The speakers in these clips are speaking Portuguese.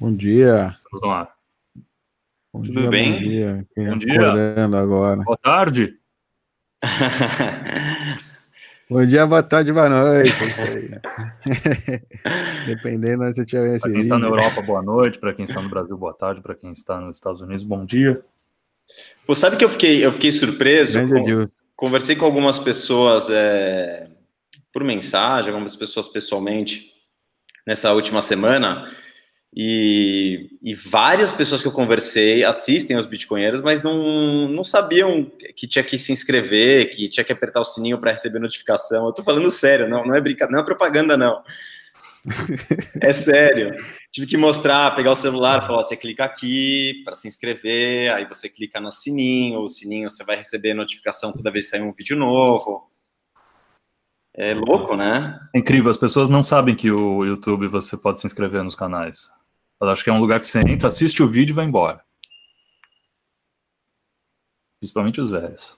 Bom dia. Vamos lá. Bom Tudo dia, bem? Bom dia. Quem Bom é dia. agora. Boa tarde. Bom dia, boa tarde, boa noite. é. Dependendo de onde você tiver esse Para quem está na. Europa, boa noite. Para quem está no Brasil, boa tarde. Para quem está nos Estados Unidos, bom dia. Pô, sabe que eu fiquei, eu fiquei surpreso? Com- conversei com algumas pessoas é, por mensagem, algumas pessoas pessoalmente nessa última semana. E, e várias pessoas que eu conversei assistem aos Bitcoinheiros, mas não, não sabiam que tinha que se inscrever, que tinha que apertar o sininho para receber notificação. Eu tô falando sério, não, não é brincadeira, não é propaganda, não. É sério. Tive que mostrar, pegar o celular, falar: você clica aqui para se inscrever, aí você clica no sininho, o sininho você vai receber notificação toda vez que sair um vídeo novo. É louco, né? É incrível, as pessoas não sabem que o YouTube você pode se inscrever nos canais. Elas acham que é um lugar que você entra, assiste o vídeo e vai embora. Principalmente os velhos.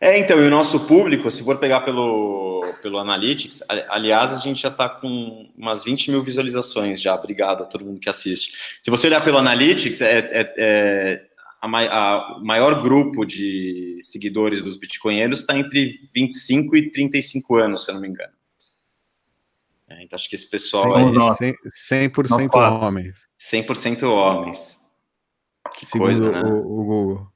É, então, e o nosso público, se for pegar pelo, pelo Analytics, ali- aliás, a gente já está com umas 20 mil visualizações já, obrigado a todo mundo que assiste. Se você olhar pelo Analytics, é, é- é a, a- o maior grupo de seguidores dos bitcoinheiros está entre 25 e 35 anos, se eu não me engano. É, então, acho que esse pessoal Somos é nós. 100%, 100% Nós quatro. homens, 100% homens. Que segundo coisa, né? o, o Google.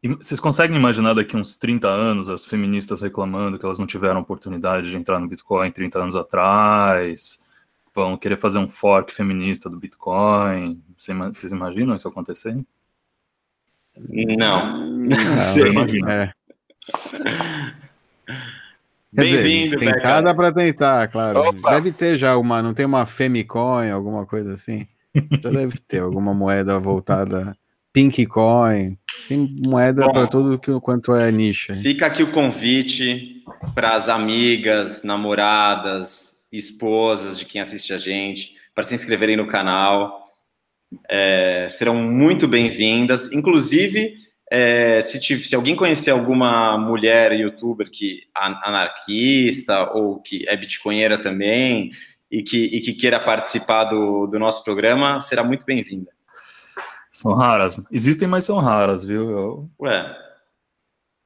E vocês conseguem imaginar daqui uns 30 anos as feministas reclamando que elas não tiveram oportunidade de entrar no Bitcoin 30 anos atrás? Vão querer fazer um fork feminista do Bitcoin? Vocês imaginam isso acontecendo? Não. Não, sei. Eu imagino. É. Bem-vindo, tentar dá pra tentar, claro. Opa! Deve ter já uma, não tem uma Femicoin, alguma coisa assim? Já deve ter alguma moeda voltada, Pink Coin. Tem moeda para tudo que, quanto é nicho. Fica aqui o convite para as amigas, namoradas, esposas de quem assiste a gente, para se inscreverem no canal. É, serão muito bem-vindas. Inclusive, é, se, tiv- se alguém conhecer alguma mulher youtuber que an- anarquista ou que é bitcoinheira também e que, e que queira participar do, do nosso programa, será muito bem-vinda. São raras. Existem, mas são raras, viu? Eu Ué,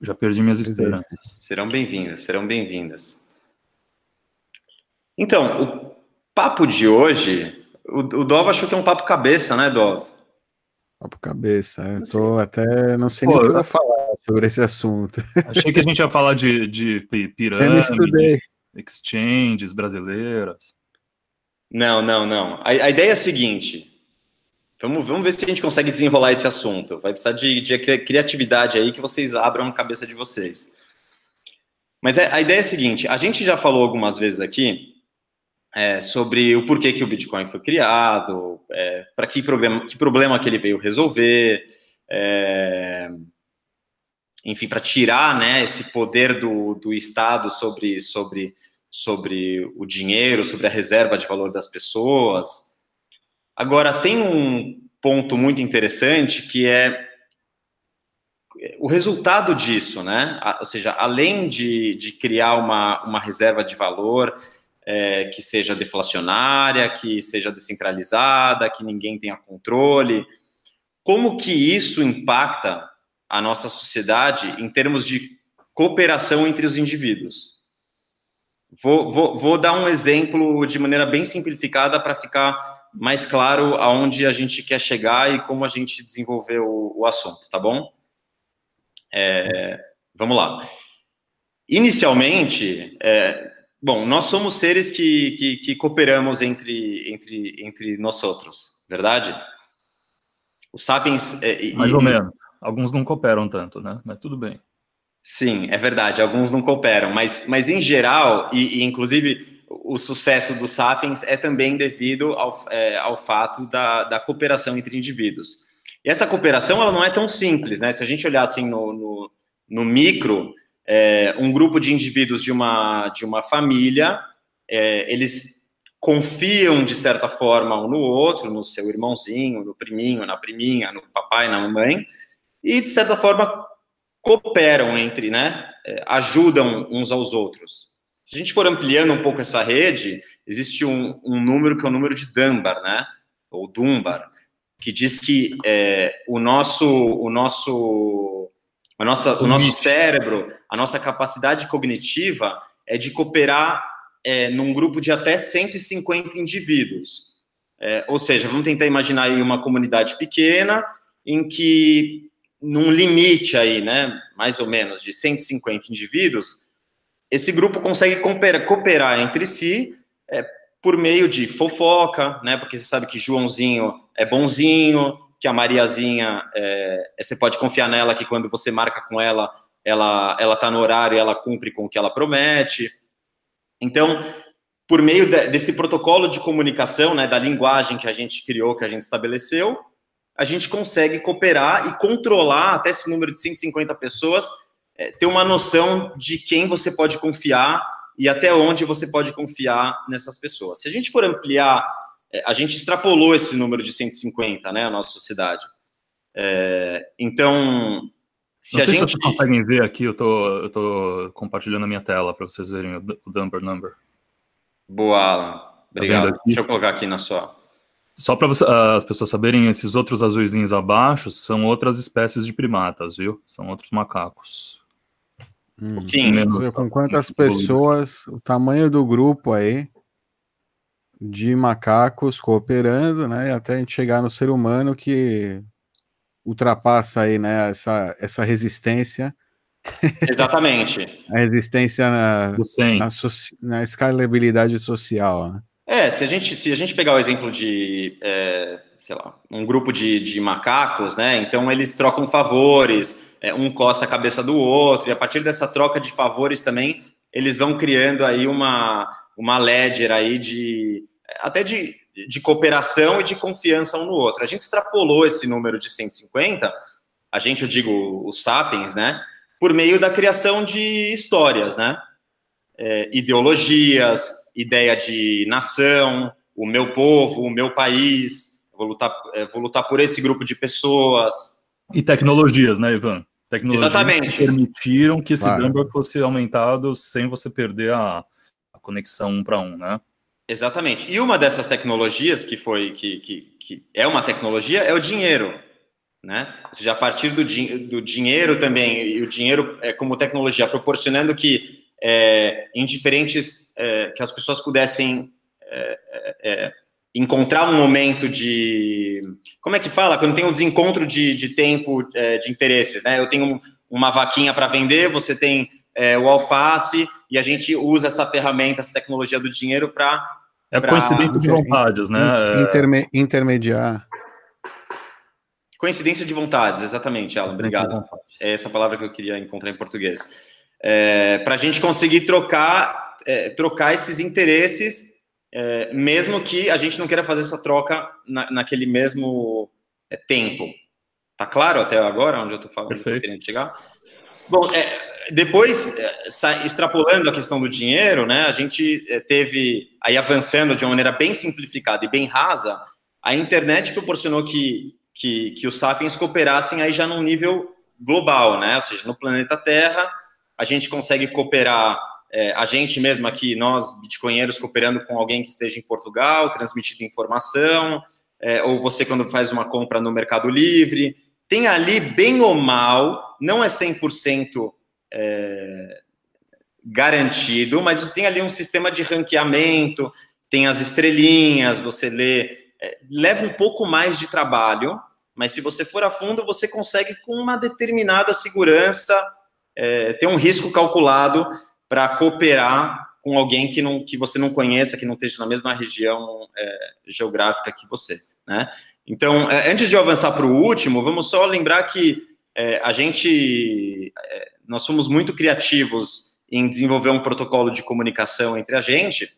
já perdi minhas Existe. esperanças. Serão bem-vindas, serão bem-vindas. Então, o papo de hoje, o, o Dov achou que é um papo cabeça, né, Dov? Papo cabeça. Eu tô até. Não sei nem Pô, o que eu vou falar sobre esse assunto. Achei que a gente ia falar de, de pi- Eu não pirâmides, estudei. exchanges brasileiras. Não, não, não. A, a ideia é a seguinte. Vamos, vamos ver se a gente consegue desenrolar esse assunto. Vai precisar de, de cri- criatividade aí que vocês abram a cabeça de vocês. Mas é- a ideia é a seguinte: a gente já falou algumas vezes aqui é, sobre o porquê que o Bitcoin foi criado, para que problema, que problema que ele veio resolver, é, enfim, para tirar né, esse poder do, do Estado sobre, sobre, sobre o dinheiro, sobre a reserva de valor das pessoas. Agora, tem um ponto muito interessante que é o resultado disso, né? Ou seja, além de, de criar uma, uma reserva de valor é, que seja deflacionária, que seja descentralizada, que ninguém tenha controle, como que isso impacta a nossa sociedade em termos de cooperação entre os indivíduos? Vou, vou, vou dar um exemplo de maneira bem simplificada para ficar mais claro aonde a gente quer chegar e como a gente desenvolver o, o assunto, tá bom? É, vamos lá. Inicialmente, é, bom, nós somos seres que, que, que cooperamos entre, entre, entre nós outros, verdade? Os sapiens... é, Mais e- ou menos. Alguns não cooperam tanto, né? Mas tudo bem. Sim, é verdade, alguns não cooperam, mas, mas em geral, e, e inclusive o sucesso dos Sapiens é também devido ao, é, ao fato da, da cooperação entre indivíduos. E essa cooperação ela não é tão simples, né? Se a gente olhar assim no, no, no micro, é, um grupo de indivíduos de uma, de uma família, é, eles confiam de certa forma um no outro, no seu irmãozinho, no priminho, na priminha, no papai, na mamãe, e de certa forma cooperam entre, né? é, Ajudam uns aos outros. Se a gente for ampliando um pouco essa rede, existe um, um número que é o número de Dunbar, né? Ou Dunbar, que diz que é, o nosso, o nosso, a nossa, o nosso cérebro, a nossa capacidade cognitiva é de cooperar é, num grupo de até 150 indivíduos. É, ou seja, vamos tentar imaginar aí uma comunidade pequena em que, num limite aí, né, mais ou menos de 150 indivíduos, esse grupo consegue cooperar, cooperar entre si é, por meio de fofoca, né, porque você sabe que Joãozinho é bonzinho, que a Mariazinha, é, você pode confiar nela que quando você marca com ela, ela ela está no horário ela cumpre com o que ela promete. Então, por meio de, desse protocolo de comunicação, né, da linguagem que a gente criou, que a gente estabeleceu, a gente consegue cooperar e controlar até esse número de 150 pessoas, é, ter uma noção de quem você pode confiar e até onde você pode confiar nessas pessoas. Se a gente for ampliar, é, a gente extrapolou esse número de 150, né, a nossa sociedade. É, então, se Não a gente. Se vocês conseguem ver aqui, eu tô, eu tô compartilhando a minha tela para vocês verem o, o number number. Boa, Alan. Tá Obrigado. Tá Deixa eu colocar aqui na sua. Só para ah, as pessoas saberem, esses outros azuizinhos abaixo são outras espécies de primatas, viu? São outros macacos. Hum, Sim. Com quantas pessoas, o tamanho do grupo aí de macacos cooperando, né? E até a gente chegar no ser humano que ultrapassa aí, né? Essa, essa resistência Exatamente. a resistência na, na, so, na, escalabilidade social. Né? É, se a gente, se a gente pegar o exemplo de, é, sei lá, um grupo de, de macacos, né? Então eles trocam favores, é, um coça a cabeça do outro, e a partir dessa troca de favores também, eles vão criando aí uma, uma ledger aí de até de, de cooperação e de confiança um no outro. A gente extrapolou esse número de 150, a gente, eu digo, os sapiens, né? por meio da criação de histórias, né? É, ideologias, ideia de nação, o meu povo, o meu país, vou lutar, é, vou lutar por esse grupo de pessoas. E tecnologias, né, Ivan? Tecnologias Exatamente. que permitiram que esse claro. number fosse aumentado sem você perder a, a conexão um para um, né? Exatamente. E uma dessas tecnologias que foi que, que, que é uma tecnologia é o dinheiro né? Ou seja, a partir do, do dinheiro também, e o dinheiro é, como tecnologia, proporcionando que é, em diferentes, é, que as pessoas pudessem é, é, é, encontrar um momento de, como é que fala? Quando tem um desencontro de, de tempo de interesses, né? Eu tenho uma vaquinha para vender, você tem o alface, e a gente usa essa ferramenta, essa tecnologia do dinheiro para... É pra... coincidência de vontades, né? Interme intermediar. Coincidência de vontades, exatamente, Alan. Obrigado. É essa palavra que eu queria encontrar em português. É, Para a gente conseguir trocar, é, trocar esses interesses, é, mesmo que a gente não queira fazer essa troca na, naquele mesmo é, tempo. Tá claro até agora onde eu estou falando? Perfeito. Querendo chegar? Bom, é, depois, é, extrapolando a questão do dinheiro, né, a gente teve, aí avançando de uma maneira bem simplificada e bem rasa, a internet proporcionou que que, que os sapiens cooperassem aí já num nível global, né? Ou seja, no planeta Terra, a gente consegue cooperar, é, a gente mesmo aqui, nós, bitcoinheiros, cooperando com alguém que esteja em Portugal, transmitindo informação, é, ou você quando faz uma compra no Mercado Livre, tem ali, bem ou mal, não é 100% é, garantido, mas tem ali um sistema de ranqueamento, tem as estrelinhas, você lê, é, leva um pouco mais de trabalho, mas se você for a fundo, você consegue, com uma determinada segurança, é, ter um risco calculado para cooperar com alguém que, não, que você não conheça, que não esteja na mesma região é, geográfica que você. Né? Então, é, antes de eu avançar para o último, vamos só lembrar que é, a gente, é, nós somos muito criativos em desenvolver um protocolo de comunicação entre a gente,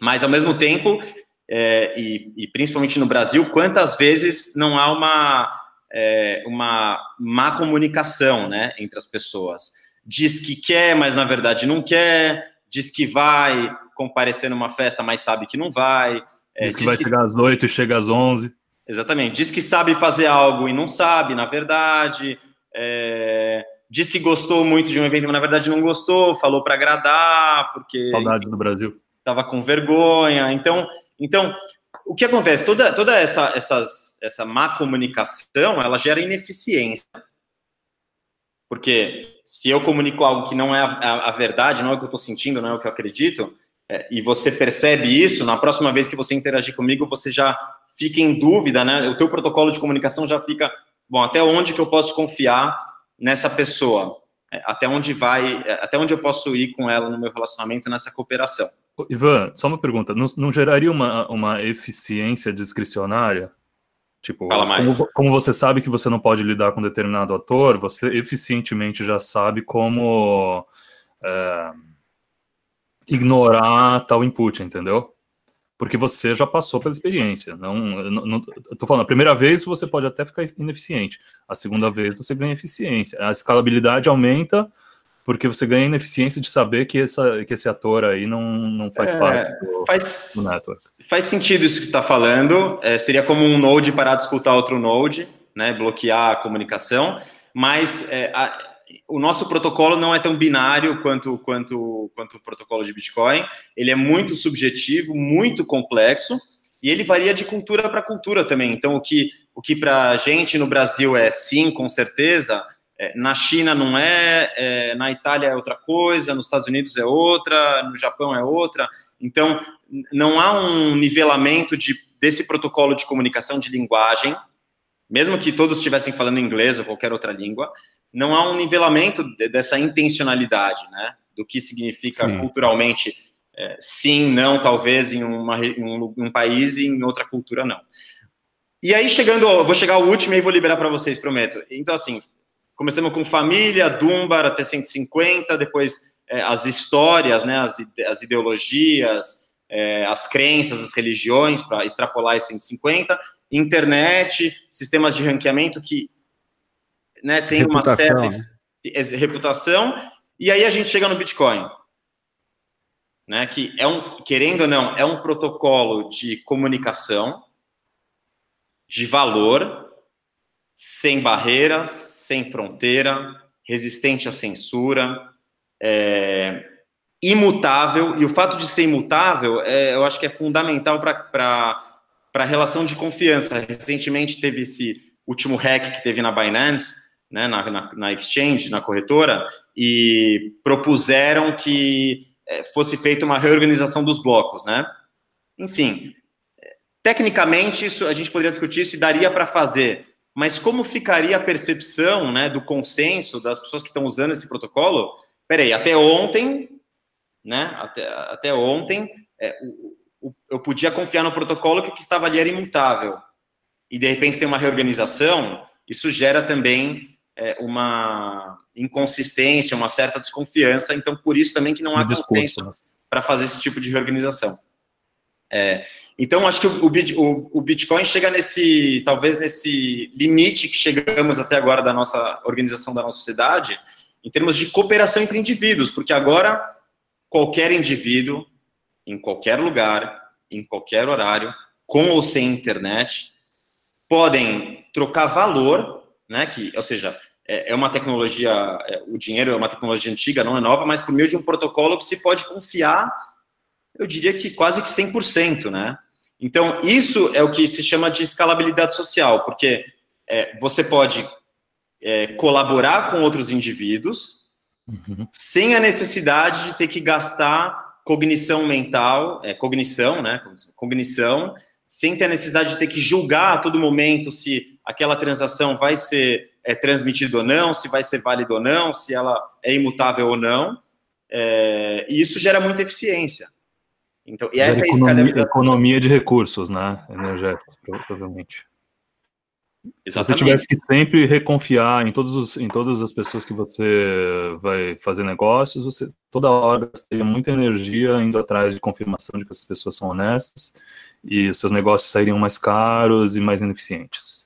mas ao mesmo tempo é, e, e, principalmente no Brasil, quantas vezes não há uma, é, uma má comunicação né, entre as pessoas. Diz que quer, mas na verdade não quer, diz que vai comparecer numa festa, mas sabe que não vai. É, diz que diz vai que... chegar às 8 e chega às 11. Exatamente. Diz que sabe fazer algo e não sabe, na verdade. É, diz que gostou muito de um evento, mas na verdade não gostou, falou para agradar, porque. Saudade do Brasil. Estava com vergonha. Então, então, o que acontece? Toda, toda essa, essas, essa má comunicação ela gera ineficiência. Porque se eu comunico algo que não é a, a, a verdade, não é o que eu estou sentindo, não é o que eu acredito, é, e você percebe isso, na próxima vez que você interagir comigo, você já fica em dúvida, né? O teu protocolo de comunicação já fica, bom, até onde que eu posso confiar nessa pessoa? É, até onde vai, é, até onde eu posso ir com ela no meu relacionamento, nessa cooperação? Ivan, só uma pergunta, não, não geraria uma, uma eficiência discricionária? Tipo, como, como, você sabe que você não pode lidar com determinado ator, você eficientemente já sabe como é, ignorar tal input, entendeu? Porque você já passou pela experiência. Não, não, não, tô falando, a primeira vez você pode até ficar ineficiente, a segunda vez você ganha eficiência. A escalabilidade aumenta porque você ganha ineficiência de saber que, essa, que esse ator aí não, não faz é, parte do, faz, do network. Faz sentido isso que você está falando. É, seria como um node parar de escutar outro node, né, bloquear a comunicação, mas é, a, o nosso protocolo não é tão binário quanto, quanto, quanto o protocolo de Bitcoin. Ele é muito subjetivo, muito complexo, e ele varia de cultura para cultura também. Então, o que, o que para a gente no Brasil é sim, com certeza, é, na China não é, é, na Itália é outra coisa, nos Estados Unidos é outra, no Japão é outra. Então, não há um nivelamento de, desse protocolo de comunicação de linguagem, mesmo que todos estivessem falando inglês ou qualquer outra língua, não há um nivelamento de, dessa intencionalidade, né? Do que significa sim. culturalmente é, sim, não, talvez em, uma, em um, um, país e em outra cultura não. E aí, chegando, vou chegar ao último e vou liberar para vocês, prometo. Então, assim, Começamos com família, Dunbar até 150, depois é, as histórias, né, as, as ideologias, é, as crenças, as religiões, para extrapolar esse 150, internet, sistemas de ranqueamento que né, tem reputação, uma certa né? reputação, e aí a gente chega no Bitcoin. Né, que é um, querendo ou não, é um protocolo de comunicação, de valor, sem barreiras, sem fronteira, resistente à censura, é, imutável, e o fato de ser imutável, é, eu acho que é fundamental para a relação de confiança. Recentemente teve esse último hack que teve na Binance, né, na, na, na exchange, na corretora, e propuseram que é, fosse feita uma reorganização dos blocos, né? Enfim, tecnicamente isso a gente poderia discutir se daria para fazer mas como ficaria a percepção né, do consenso das pessoas que estão usando esse protocolo? Peraí, até ontem, né, até, até ontem, é, o, o, eu podia confiar no protocolo que o que estava ali era imutável. E de repente tem uma reorganização, isso gera também é, uma inconsistência, uma certa desconfiança. Então, por isso também que não há consenso né? para fazer esse tipo de reorganização. É, então, acho que o, o, o, Bitcoin chega nesse, talvez nesse limite que chegamos até agora da nossa organização da nossa sociedade, em termos de cooperação entre indivíduos, porque agora qualquer indivíduo, em qualquer lugar, em qualquer horário, com ou sem internet, podem trocar valor, né? Que, ou seja, é, é uma tecnologia, é, o dinheiro é uma tecnologia antiga, não é nova, mas por meio de um protocolo que se pode confiar eu diria que quase que 100%, né? Então, isso é o que se chama de escalabilidade social, porque é, você pode é, colaborar com outros indivíduos uhum. sem a necessidade de ter que gastar cognição mental, é, cognição, né? Cognição, sem ter a necessidade de ter que julgar a todo momento se aquela transação vai ser é, transmitida ou não, se vai ser válida ou não, se ela é imutável ou não. É, e isso gera muita eficiência. Então, e essa é economia, economia de recursos, né? Energéticos, provavelmente. Exatamente. Se você tivesse que sempre reconfiar em, todos os, em todas as pessoas que você vai fazer negócios, você toda hora teria muita energia indo atrás de confirmação de que essas pessoas são honestas e os seus negócios sairiam mais caros e mais ineficientes.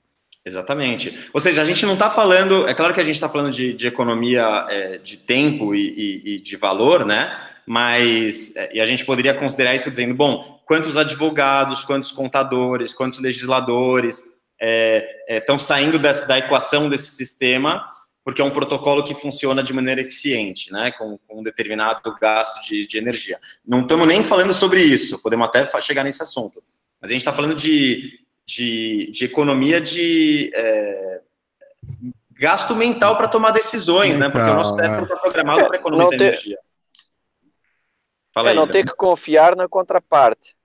Exatamente. Ou seja, a gente não está falando, é claro que a gente está falando de, de economia é, de tempo e, e, e de valor, né? mas é, e a gente poderia considerar isso dizendo, bom, quantos advogados, quantos contadores, quantos legisladores estão é, é, saindo dessa, da equação desse sistema porque é um protocolo que funciona de maneira eficiente, né, com, com um determinado gasto de, de energia. Não estamos nem falando sobre isso, podemos até chegar nesse assunto, mas a gente está falando de, de, de, economia de é, gasto mental para tomar decisões, né, porque o nosso cérebro está programado para economizar ter, energia. Fala é, aí, não ter que confiar na contraparte.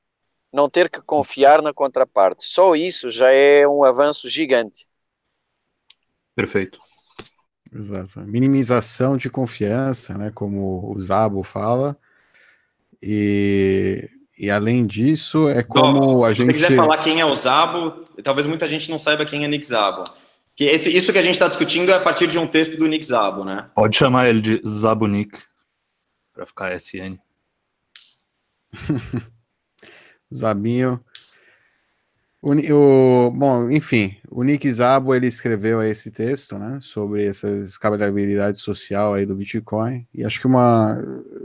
Não ter que confiar na contraparte. Só isso já é um avanço gigante. Perfeito. Exato. Minimização de confiança, né? Como o Zabo fala. E, e além disso, é como a gente. Se você quiser falar quem é o Zabo, talvez muita gente não saiba quem é Nick Zabo. Que esse, isso que a gente está discutindo é a partir de um texto do Nick Zabo, né? Pode chamar ele de Zabo Nick, para ficar SN. Zabinho. O, o, bom, enfim, o Nick Zabo ele escreveu esse texto, né, sobre essa escalabilidade social aí do Bitcoin. E acho que uma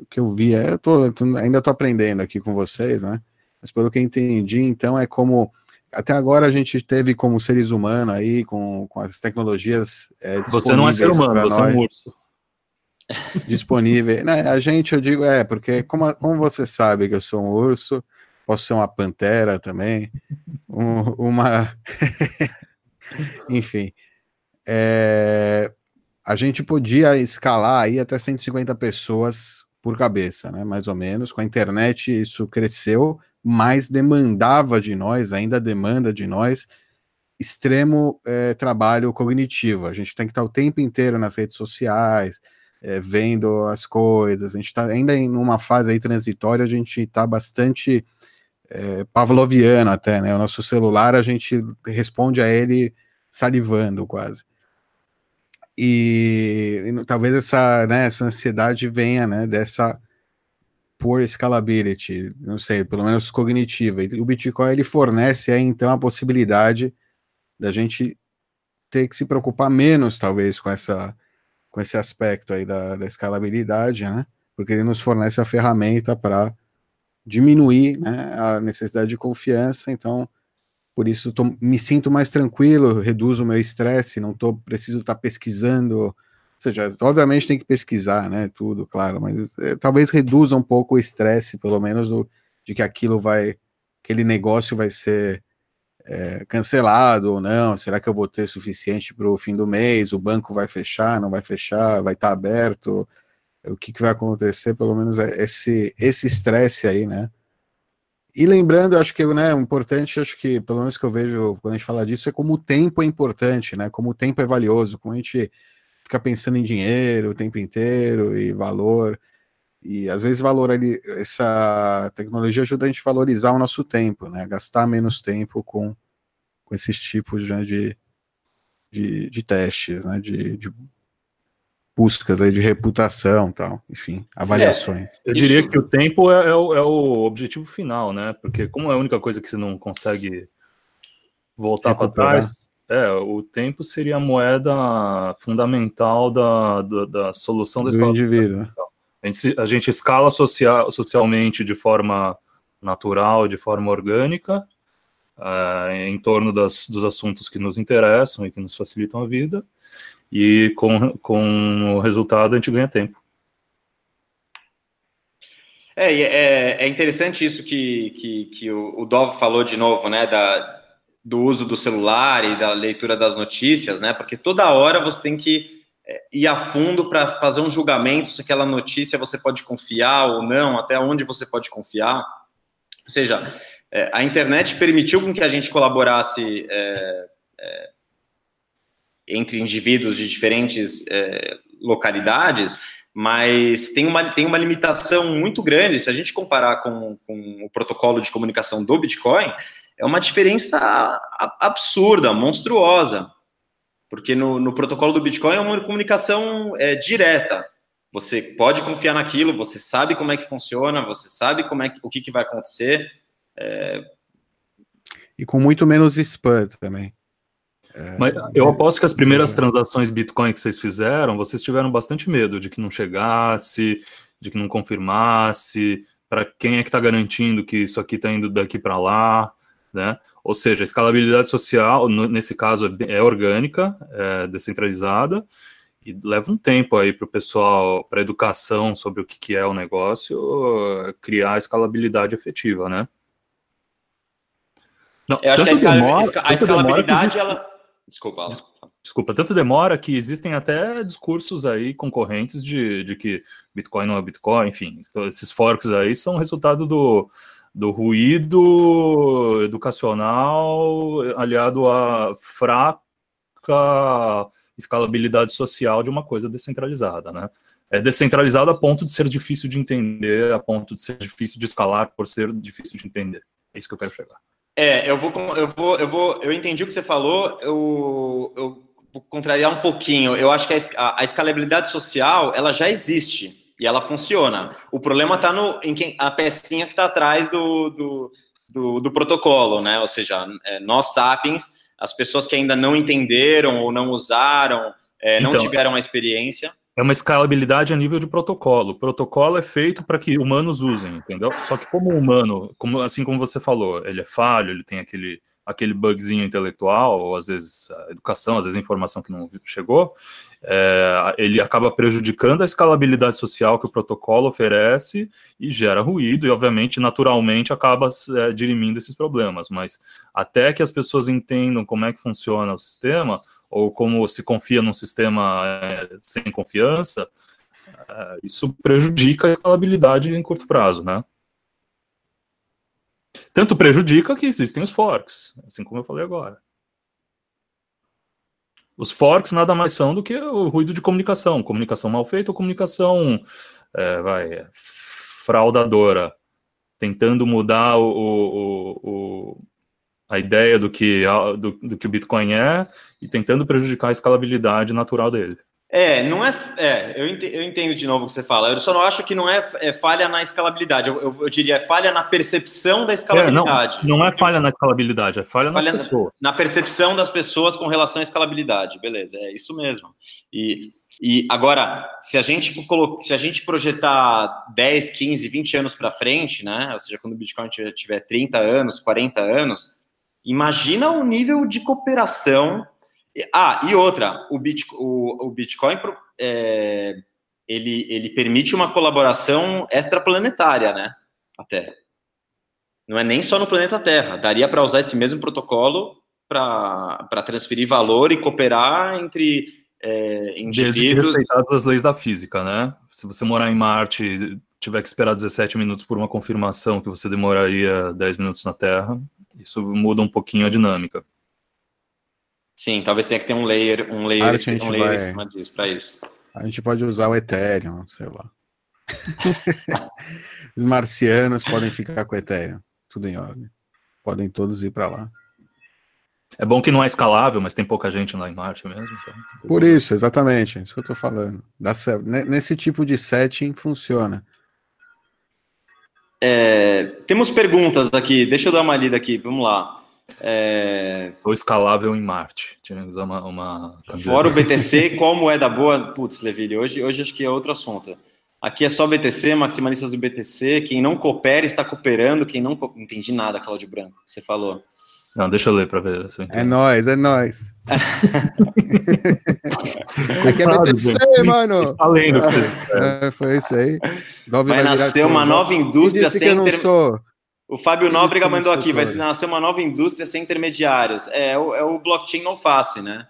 que eu vi, é, eu tô, ainda tô aprendendo aqui com vocês, né? Mas pelo que eu entendi, então é como até agora a gente teve como seres humanos aí com, com as tecnologias é, Você não é ser humano, você nós, é um urso. Disponível. Né, a gente, eu digo, é, porque como, como você sabe que eu sou um urso, posso ser uma pantera também, um, uma. Enfim. É... A gente podia escalar aí até 150 pessoas por cabeça, né? Mais ou menos. Com a internet isso cresceu, mas demandava de nós, ainda demanda de nós, extremo é, trabalho cognitivo. A gente tem que estar o tempo inteiro nas redes sociais, é, vendo as coisas. A gente está ainda em uma fase aí transitória, a gente está bastante é, pavloviano até, né? O nosso celular, a gente responde a ele salivando quase. E, e talvez essa, né, essa ansiedade venha, né, dessa poor scalability, não sei, pelo menos cognitiva. E o Bitcoin, ele fornece aí, então, a possibilidade da gente ter que se preocupar menos, talvez, com essa com esse aspecto aí da, da escalabilidade, né? Porque ele nos fornece a ferramenta para diminuir né, a necessidade de confiança, então por isso tô, me sinto mais tranquilo, reduzo o meu estresse, não tô preciso estar tá pesquisando, ou seja, obviamente tem que pesquisar, né, tudo, claro, mas é, talvez reduza um pouco o estresse, pelo menos do, de que aquilo vai, aquele negócio vai ser é, cancelado ou não, será que eu vou ter suficiente para o fim do mês, o banco vai fechar, não vai fechar, vai estar tá aberto, o que, que vai acontecer, pelo menos é esse esse estresse aí, né? E lembrando, acho que né, importante, acho que pelo menos que eu vejo quando a gente fala disso, é como o tempo é importante, né? Como o tempo é valioso, como a gente fica pensando em dinheiro o tempo inteiro e valor. E às vezes valor ali, essa tecnologia ajuda a gente a valorizar o nosso tempo, né? Gastar menos tempo com, com esses tipos né, de, de, de testes, né? De, de buscas aí de reputação tal, enfim, avaliações. É, eu diria que o tempo é, é, o, é, o, objetivo final, né? Porque como é a única coisa que você não consegue voltar para trás, é, o tempo seria a moeda fundamental da, da, da solução do indivíduo. A gente, a gente escala social, socialmente de forma natural, de forma orgânica, é, em torno das, dos assuntos que nos interessam e que nos facilitam a vida, e com, com o resultado a gente ganha tempo. É, é, é interessante isso que, que, que o, o Dov falou de novo, né, da, do uso do celular e da leitura das notícias, né, porque toda hora você tem que é, ir a fundo para fazer um julgamento se aquela notícia você pode confiar ou não, até onde você pode confiar. Ou seja, é, a internet permitiu com que a gente colaborasse é, é, entre indivíduos de diferentes é, localidades, mas tem uma, tem uma limitação muito grande. Se a gente comparar com, com o protocolo de comunicação do Bitcoin, é uma diferença absurda, monstruosa. Porque no, no protocolo do Bitcoin é uma comunicação é, direta. Você pode confiar naquilo, você sabe como é que funciona, você sabe como é que, o que, que vai acontecer. É... E com muito menos spam também. É, Mas eu aposto que as primeiras sim. transações Bitcoin que vocês fizeram, vocês tiveram bastante medo de que não chegasse, de que não confirmasse, para quem é que está garantindo que isso aqui está indo daqui para lá, né? Ou seja, a escalabilidade social, nesse caso, é orgânica, é descentralizada, E leva um tempo aí para o pessoal, para educação sobre o que, que é o negócio, criar a escalabilidade efetiva, né? Não, Eu acho que a, escala, demora, a escalabilidade, que... ela. Desculpa, Desculpa. Desculpa, tanto demora que existem até discursos aí concorrentes de, de que Bitcoin não é Bitcoin, enfim, esses forks aí são resultado do, do ruído educacional aliado à fraca escalabilidade social de uma coisa descentralizada, né? É descentralizado a ponto de ser difícil de entender, a ponto de ser difícil de escalar por ser difícil de entender. É isso que eu quero chegar. É, eu vou, eu vou, eu vou, eu entendi o que você falou. Eu, eu contrariar um pouquinho. Eu acho que a, a, escalabilidade social ela já existe e ela funciona. O problema está no em quem a pecinha que está atrás do, do, do, do, protocolo, né? Ou seja, é, nós sapiens, as pessoas que ainda não entenderam ou não usaram, é, não então, tiveram a experiência. É uma escalabilidade a nível de protocolo. O protocolo é feito para que humanos usem, entendeu? Só que como humano, como, assim como você falou, ele é falho, ele tem aquele aquele bugzinho intelectual, ou às vezes educação, às vezes informação que não chegou, é, ele acaba prejudicando a escalabilidade social que o protocolo oferece e gera ruído, e obviamente, naturalmente, acaba é, dirimindo esses problemas. Mas até que as pessoas entendam como é que funciona o sistema, ou como se confia num sistema é, sem confiança, é, isso prejudica a escalabilidade em curto prazo, né? Tanto prejudica que existem os forks, assim como eu falei agora. Os forks nada mais são do que o ruído de comunicação, comunicação mal feita ou comunicação é, vai, fraudadora, tentando mudar o, o, o, a ideia do que, do, do que o Bitcoin é e tentando prejudicar a escalabilidade natural dele. É, não é. É, eu entendo, eu entendo, de novo o que você fala. Eu só não acho que não é, é falha na escalabilidade. Eu, eu, eu, diria é falha na percepção da escalabilidade. É, não, não, é falha na escalabilidade, é falha, falha nas pessoas. Na percepção das pessoas com relação à escalabilidade. Beleza, é isso mesmo. E, e agora, se a gente se a gente projetar 10, 15, 20 anos para frente, né? Ou seja, quando o Bitcoin tiver 30 anos, 40 anos, imagina o nível de cooperação ah, e outra, o, Bitcoin, o, o Bitcoin é, ele, ele permite uma colaboração extraplanetária, né? Até. Não é nem só no planeta Terra. Daria para usar esse mesmo protocolo para transferir valor e cooperar entre é, indivíduos. respeitadas as leis da física, né? Se você morar em Marte tiver que esperar 17 minutos por uma confirmação que você demoraria 10 minutos na Terra, isso muda um pouquinho a dinâmica. Sim, talvez tenha que ter um layer, um layer, um layer vai... em cima disso para isso. A gente pode usar o Ethereum, sei lá. Os marcianos podem ficar com o Ethereum, tudo em ordem. Podem todos ir para lá. É bom que não é escalável, mas tem pouca gente lá em Marte mesmo. Então... Por isso, exatamente, é isso que eu estou falando. Nesse tipo de setting funciona. É, temos perguntas aqui, deixa eu dar uma lida aqui, vamos lá. É... Ou escalável em Marte. Usar uma, uma... Fora o BTC, qual moeda boa? Putz, Leville, hoje, hoje acho que é outro assunto. Aqui é só BTC, maximalistas do BTC. Quem não coopera está cooperando. Quem não. Co... Entendi nada, Claudio Branco, que você falou. Não, deixa eu ler para ver. Se eu é nóis, é nóis. Aqui é BTC, mano. Tá lendo, é, foi isso aí. Nove vai, nascer uma nova indústria sem. Eu não sou o Fábio Nóbrega mandou aqui, vai nascer uma nova indústria sem intermediários. É, o, é o blockchain alface, né?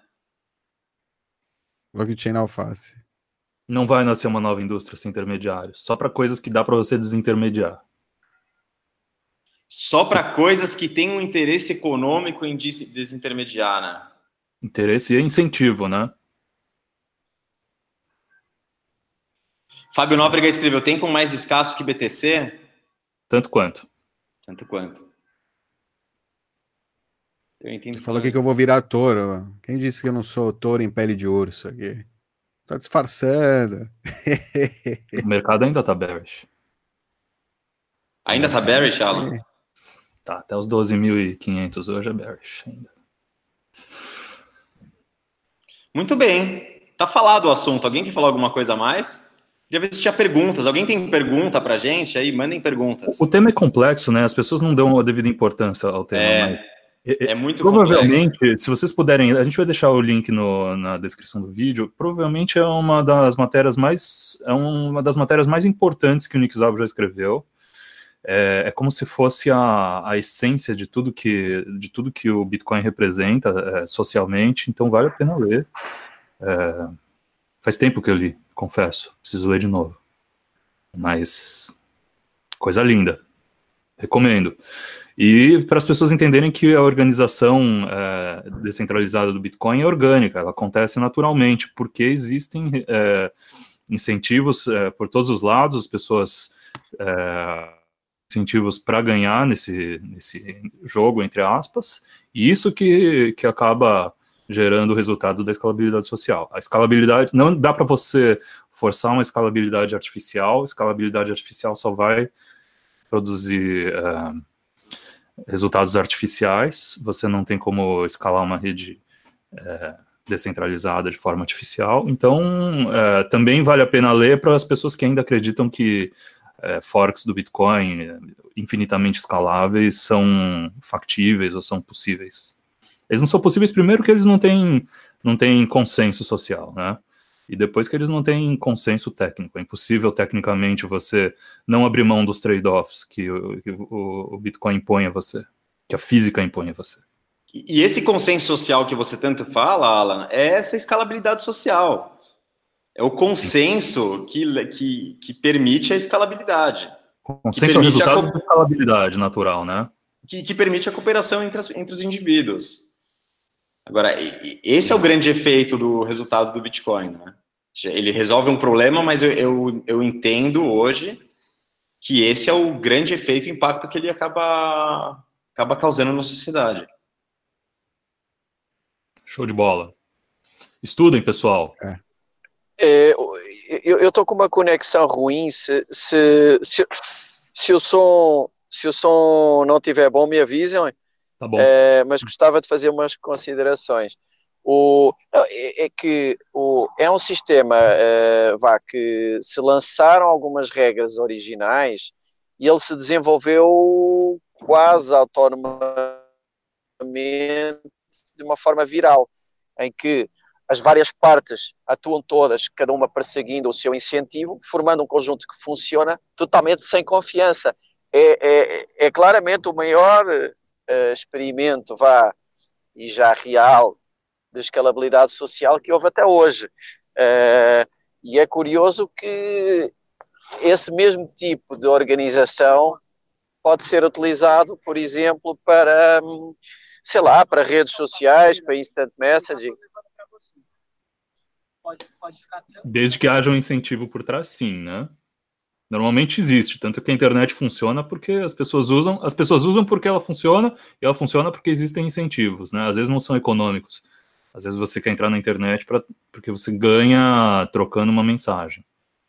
Blockchain alface. Não vai nascer uma nova indústria sem intermediários. Só para coisas que dá para você desintermediar. Só para coisas que têm um interesse econômico em desintermediar, né? Interesse e incentivo, né? Fábio Nóbrega escreveu: tempo mais escasso que BTC? Tanto quanto. Tanto quanto. Eu entendo. Você falou aqui que eu vou virar touro. Quem disse que eu não sou touro em pele de urso aqui? Tá disfarçando. o mercado ainda tá bearish. Ainda tá bearish, Alan? Tá, até os 12.500 hoje é bearish ainda. Muito bem. Tá falado o assunto. Alguém quer falar alguma coisa a mais? Queria ver se tinha perguntas. Alguém tem pergunta pra gente aí? Mandem perguntas. O tema é complexo, né? As pessoas não dão a devida importância ao tema. É, É, é muito Provavelmente, complexo. se vocês puderem, a gente vai deixar o link no, na descrição do vídeo. Provavelmente é uma das matérias mais, é uma das matérias mais importantes que o Nick Szabo já escreveu. É, é, como se fosse a, a essência de tudo que de tudo que o Bitcoin representa é, socialmente. Então vale a pena ler. É, faz tempo que eu li, confesso. Preciso ler de novo. Mas coisa linda. Recomendo. E para as pessoas entenderem que a organização é, descentralizada do Bitcoin é orgânica, ela acontece naturalmente, porque existem é, incentivos é, por todos os lados, as pessoas é, incentivos para ganhar nesse, nesse jogo, entre aspas, e isso que, que acaba gerando o resultado da escalabilidade social. A escalabilidade, não dá para você forçar uma escalabilidade artificial, escalabilidade artificial só vai produzir uh, resultados artificiais, você não tem como escalar uma rede uh, descentralizada de forma artificial, então uh, também vale a pena ler para as pessoas que ainda acreditam que forks do Bitcoin infinitamente escaláveis são factíveis ou são possíveis. Eles não são possíveis primeiro que eles não têm, não têm consenso social, né? e depois que eles não têm consenso técnico. É impossível tecnicamente você não abrir mão dos trade-offs que, o, que o, Bitcoin impõe a você, que a física impõe a você. E esse consenso social que você tanto fala, Alan, é essa escalabilidade social. É o consenso que, que, que permite a escalabilidade. Consenso é o resultado a, da escalabilidade natural, né? Que, que permite a cooperação entre, as, entre os indivíduos. Agora, esse é o grande efeito do resultado do Bitcoin, né? Ele resolve um problema, mas eu, eu, eu entendo hoje que esse é o grande efeito, o impacto que ele acaba, acaba causando na sociedade. Show de bola. Estudem, pessoal. É. É, eu, tô com uma conexão ruim. Se, se, se, se, o som, se o som não estiver bom, me avisem. Tá bom. É, mas gostava de fazer umas considerações. O, é, é que o, é um sistema uh, vá, que se lançaram algumas regras originais e ele se desenvolveu quase autonomamente de uma forma viral, em que as várias partes atuam todas, cada uma perseguindo o seu incentivo, formando um conjunto que funciona totalmente sem confiança. É, é, é claramente o maior uh, experimento vá e já real de escalabilidade social que houve até hoje. Uh, e é curioso que esse mesmo tipo de organização pode ser utilizado, por exemplo, para, sei lá, para redes sociais, para instant messaging. Desde que haja um incentivo por trás, sim, né? Normalmente existe, tanto que a internet funciona porque as pessoas usam, as pessoas usam porque ela funciona e ela funciona porque existem incentivos, né? Às vezes não são econômicos. Às vezes você quer entrar na internet pra, porque você ganha trocando uma mensagem.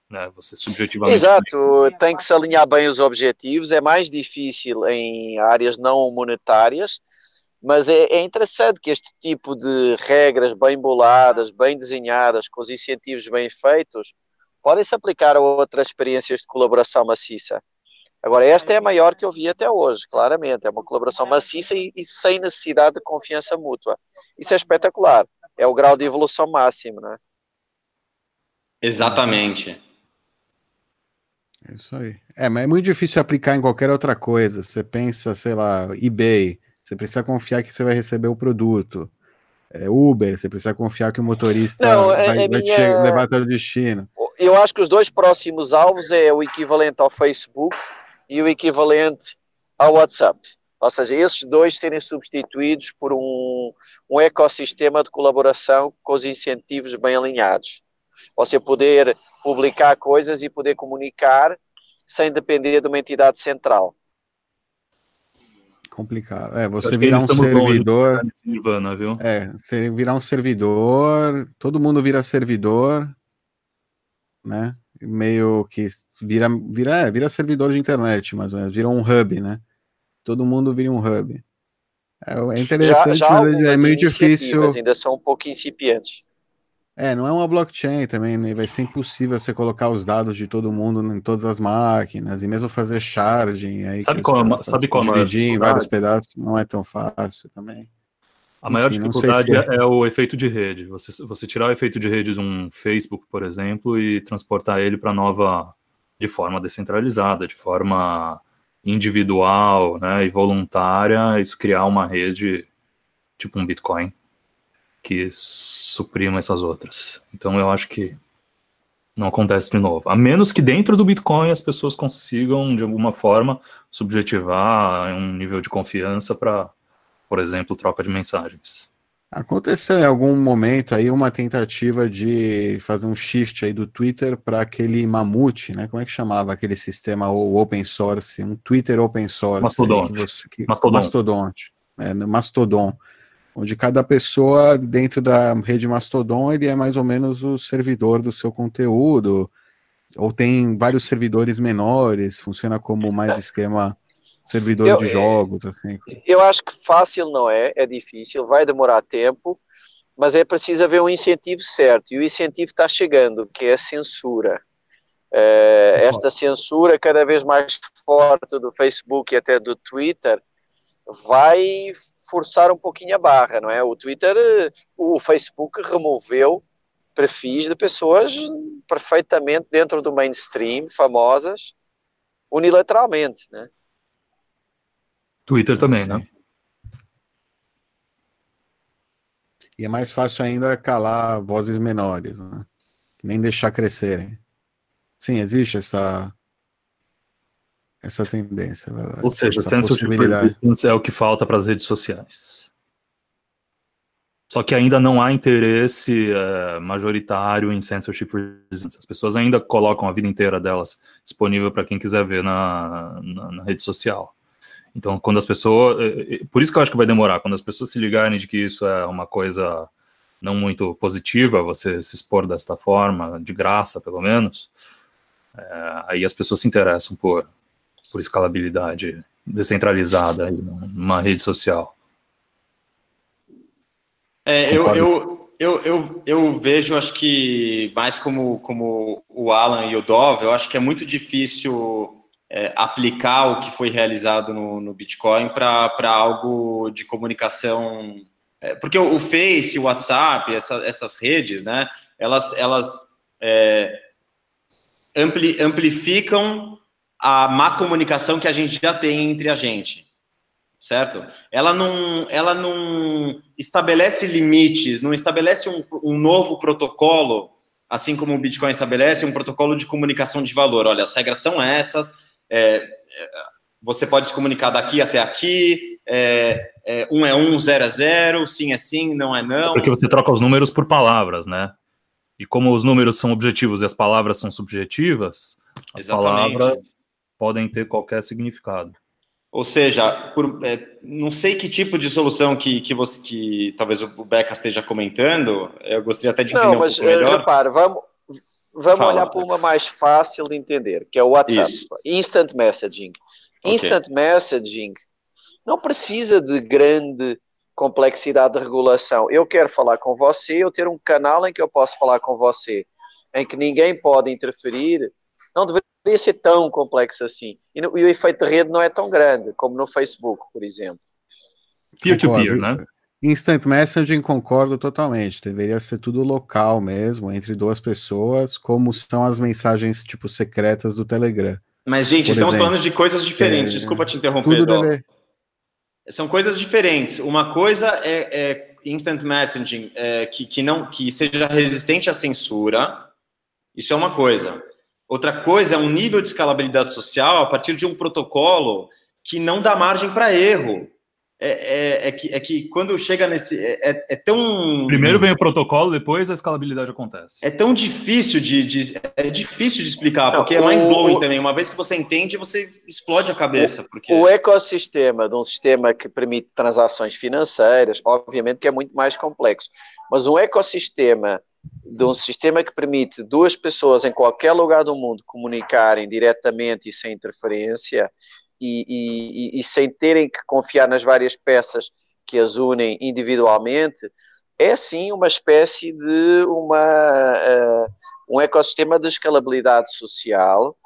Né? Você subjetivamente. Exato, tem que se alinhar bem os objetivos, é mais difícil em áreas não monetárias, mas é, é interessante que este tipo de regras bem boladas, bem desenhadas, com os incentivos bem feitos, podem se aplicar a outras experiências de colaboração maciça. Agora, esta é a maior que eu vi até hoje, claramente. É uma colaboração maciça e, e, sem necessidade de confiança mútua. Isso é espetacular. É o grau de evolução máximo, né? Exatamente. É isso aí. É, mas é muito difícil aplicar em qualquer outra coisa. Você pensa, sei lá, eBay, você precisa confiar que você vai receber o produto. É Uber, você precisa confiar que o motorista Não, vai, é vai minha... te levar até o destino eu acho que os dois próximos alvos é o equivalente ao Facebook e o equivalente ao WhatsApp. Ou seja, esses dois serem substituídos por um, um ecossistema de colaboração com os incentivos bem alinhados. Você poder publicar coisas e poder comunicar sem depender de uma entidade central. Complicado. É, você virar um servidor. Nirvana, viu? É, você virar um servidor, todo mundo vira servidor, né? Meio que vira, vira, é, vira servidor de internet, mais ou menos, vira um hub, né? Todo mundo vira um hub. É, é interessante, já, já mas é meio difícil. Ainda são um pouco incipientes. É, não é uma blockchain também, né? Vai ser impossível você colocar os dados de todo mundo em todas as máquinas e mesmo fazer sharding aí. Sabe qual, sabe qual dividir em vários pedaços não é tão fácil também. A maior Enfim, dificuldade é... é... o efeito de rede. Você, você tirar o efeito de rede de um Facebook, por exemplo, e transportar ele para nova, de forma descentralizada, de forma individual, né, e voluntária, isso criar uma rede tipo um Bitcoin que suprima essas outras. Então eu acho que não acontece de novo. A menos que dentro do Bitcoin as pessoas consigam, de alguma forma, subjetivar um nível de confiança para, por exemplo, troca de mensagens. Aconteceu em algum momento aí uma tentativa de fazer um shift aí do Twitter para aquele mamute, né? Como é que chamava aquele sistema open source, um Twitter open source? Mastodonte. Que você, que, Mastodonte. Mastodonte. É, Mastodon onde cada pessoa dentro da rede Mastodon ele é mais ou menos o servidor do seu conteúdo, ou tem vários servidores menores, funciona como mais esquema servidor eu, de jogos, assim. Eu acho que fácil não é, é difícil, vai demorar tempo, mas é preciso haver um incentivo certo, e o incentivo está chegando, que é a censura. Uh, esta censura cada vez mais forte do Facebook e até do Twitter vai forçar um pouquinho a barra, não é? O Twitter, o Facebook removeu perfis de pessoas perfeitamente dentro do mainstream, famosas, unilateralmente, né? Twitter também, né? E é mais fácil ainda calar vozes menores, né? Nem deixar crescerem. Sim, existe essa essa tendência. Ou seja, censorship é o que falta para as redes sociais. Só que ainda não há interesse é, majoritário em censorship resistance. As pessoas ainda colocam a vida inteira delas disponível para quem quiser ver na, na, na, rede social. Então, quando as pessoas. É, é, por isso que eu acho que vai demorar. Quando as pessoas se ligarem de que isso é uma coisa não muito positiva, você se expor desta forma, de graça, pelo menos, é, aí as pessoas se interessam por, por escalabilidade descentralizada numa rede social. É, eu, eu, eu, eu, eu vejo, acho que mais como, como o Alan e o Dov, eu acho que é muito difícil é, aplicar o que foi realizado no, no Bitcoin para algo de comunicação. É, porque o, o, Face, o WhatsApp, essa, essas redes, né, elas, elas é, ampli, amplificam a má comunicação que a gente já tem entre a gente, certo? Ela não, ela não estabelece limites, não estabelece um, um novo protocolo, assim como o Bitcoin estabelece um protocolo de comunicação de valor. Olha, as regras são essas. É, é você pode se comunicar daqui até aqui. É, é, um é um, zero é zero, sim é sim, não é não. Porque você troca os números por palavras, né? E como os números são objetivos e as palavras são subjetivas, as Exatamente. palavras podem ter qualquer significado. Ou seja, por, é, não sei que tipo de solução que, que, você, que talvez o Beca esteja comentando, eu gostaria até de entender não, mas, um pouco melhor. Eh, repare, vamos, vamos Fala, olhar para uma mais fácil de entender, que é o WhatsApp. Isso. Instant Messaging. Instant okay. Messaging não precisa de grande complexidade de regulação. Eu quero falar com você, eu ter um canal em que eu posso falar com você, em que ninguém pode interferir, não deveria deveria ser tão complexo assim. E, no, e, o efeito de rede não é tão grande como no Facebook, por exemplo. Peer-to-peer, -peer, né? Instant Messaging concordo totalmente. Deveria ser tudo local mesmo, entre duas pessoas, como são as mensagens tipo secretas do Telegram. Mas, gente, estamos exemplo. falando de coisas diferentes. É, Desculpa te interromper, deve... São coisas diferentes. Uma coisa é, é instant messaging é, que, que não que seja resistente à censura. Isso é uma coisa. Outra coisa é um nível de escalabilidade social a partir de um protocolo que não dá margem para erro. É, é, é, que, é que quando chega nesse. É, é, é, tão. Primeiro vem o protocolo, depois a escalabilidade acontece. É tão difícil de, de é difícil de explicar, porque não, é mind blowing também. Uma vez que você entende, você explode a cabeça. O, porque... o ecossistema de um sistema que permite transações financeiras, obviamente que é muito mais complexo, mas um ecossistema de um sistema que permite duas pessoas em qualquer lugar do mundo comunicarem diretamente e sem interferência e, e, e, sem terem que confiar nas várias peças que as unem individualmente, é sim uma espécie de uma, uh, um ecossistema de escalabilidade social,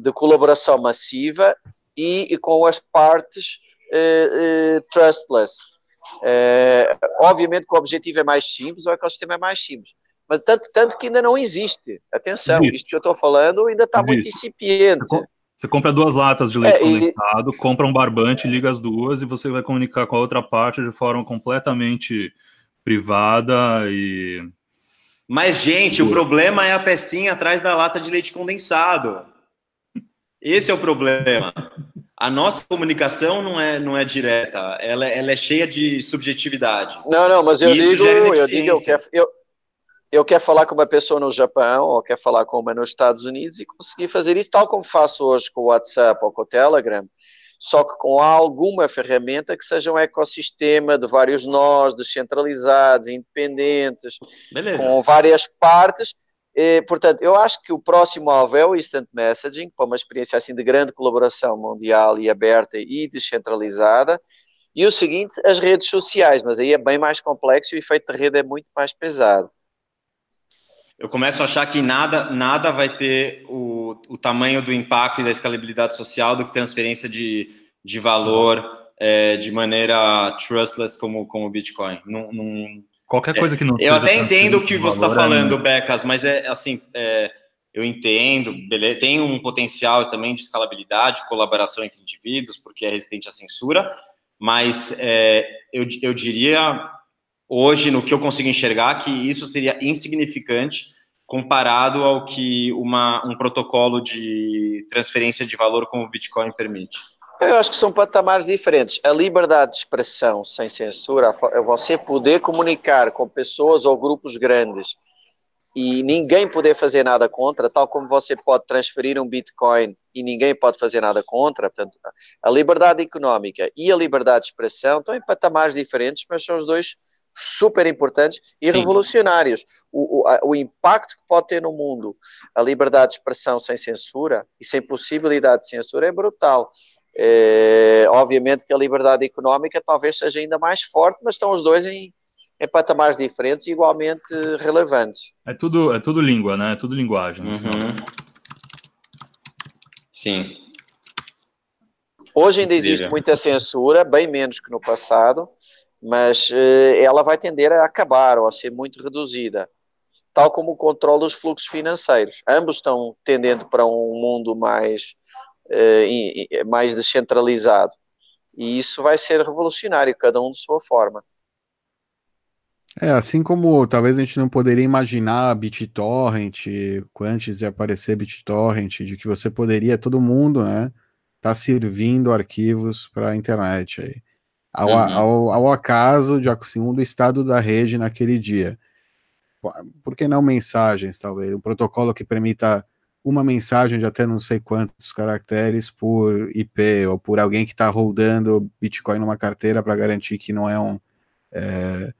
de colaboração massiva e, e com as partes uh, uh, trustless. obviamente que o objetivo é mais simples, o ecossistema é mais simples. Mas tanto, tanto que ainda não existe. Atenção, existe. isto que eu estou falando ainda está muito incipiente. Você compra duas latas de leite é, condensado, e... compra um barbante, liga as duas e você vai comunicar com a outra parte de forma completamente privada e. Mas, gente, o problema é a pecinha atrás da lata de leite condensado. Esse é o problema. A nossa comunicação não é, não é direta, ela, ela é cheia de subjetividade. Não, não, mas eu digo, eu digo, eu quero, eu, eu quero falar com uma pessoa no Japão ou quero falar com uma nos Estados Unidos e conseguir fazer isso tal como faço hoje com o WhatsApp ou com o Telegram, só que com alguma ferramenta que seja um ecossistema de vários nós, descentralizados, independentes, Beleza. com várias partes. E, portanto, eu acho que o próximo alvo é o Instant Messaging, para uma experiência assim de grande colaboração mundial e aberta e descentralizada. E o seguinte, as redes sociais, mas aí é bem mais complexo e o efeito de rede é muito mais pesado eu começo a achar que nada, nada vai ter o, o tamanho do impacto e da escalabilidade social do que transferência de, de valor é, de maneira trustless como, como o Bitcoin. Não, não, Qualquer coisa que não. Eu até entendo o que você está falando, é... Becas, mas é assim. É, eu entendo, beleza, tem um potencial também de escalabilidade, colaboração entre indivíduos, porque é resistente à censura, mas é, eu, eu diria hoje, no que eu consigo enxergar, que isso seria insignificante comparado ao que uma, um protocolo de transferência de valor como o Bitcoin permite. Eu acho que são patamares diferentes. A liberdade de expressão sem censura é você poder comunicar com pessoas ou grupos grandes e ninguém poder fazer nada contra, tal como você pode transferir um Bitcoin e ninguém pode fazer nada contra. Portanto, a liberdade económica e a liberdade de expressão estão em patamares diferentes, mas são os dois super importantes e Sim. revolucionários. O, o, a, o, impacto que pode ter no mundo a liberdade de expressão sem censura e sem possibilidade de censura é brutal. É, obviamente que a liberdade económica talvez seja ainda mais forte, mas estão os dois em, em patamares diferentes e igualmente relevantes. É tudo, é tudo língua, né? É tudo linguagem. Uhum. Sim. Hoje ainda existe muita censura, bem menos que no passado, mas eh, ela vai tender a acabar ou a ser muito reduzida, tal como o controle dos fluxos financeiros. Ambos estão tendendo para um mundo mais, eh, mais descentralizado. E isso vai ser revolucionário, cada um de sua forma. É, assim como talvez a gente não poderia imaginar BitTorrent, antes de aparecer BitTorrent, de que você poderia, todo mundo, né, tá servindo arquivos para a internet aí ao, uhum. ao, ao, acaso, de segundo o estado da rede naquele dia. Por que não mensagens, talvez? Um protocolo que permita uma mensagem de até não sei quantos caracteres por IP, ou por alguém que está rodando Bitcoin numa carteira para garantir que não é um, é,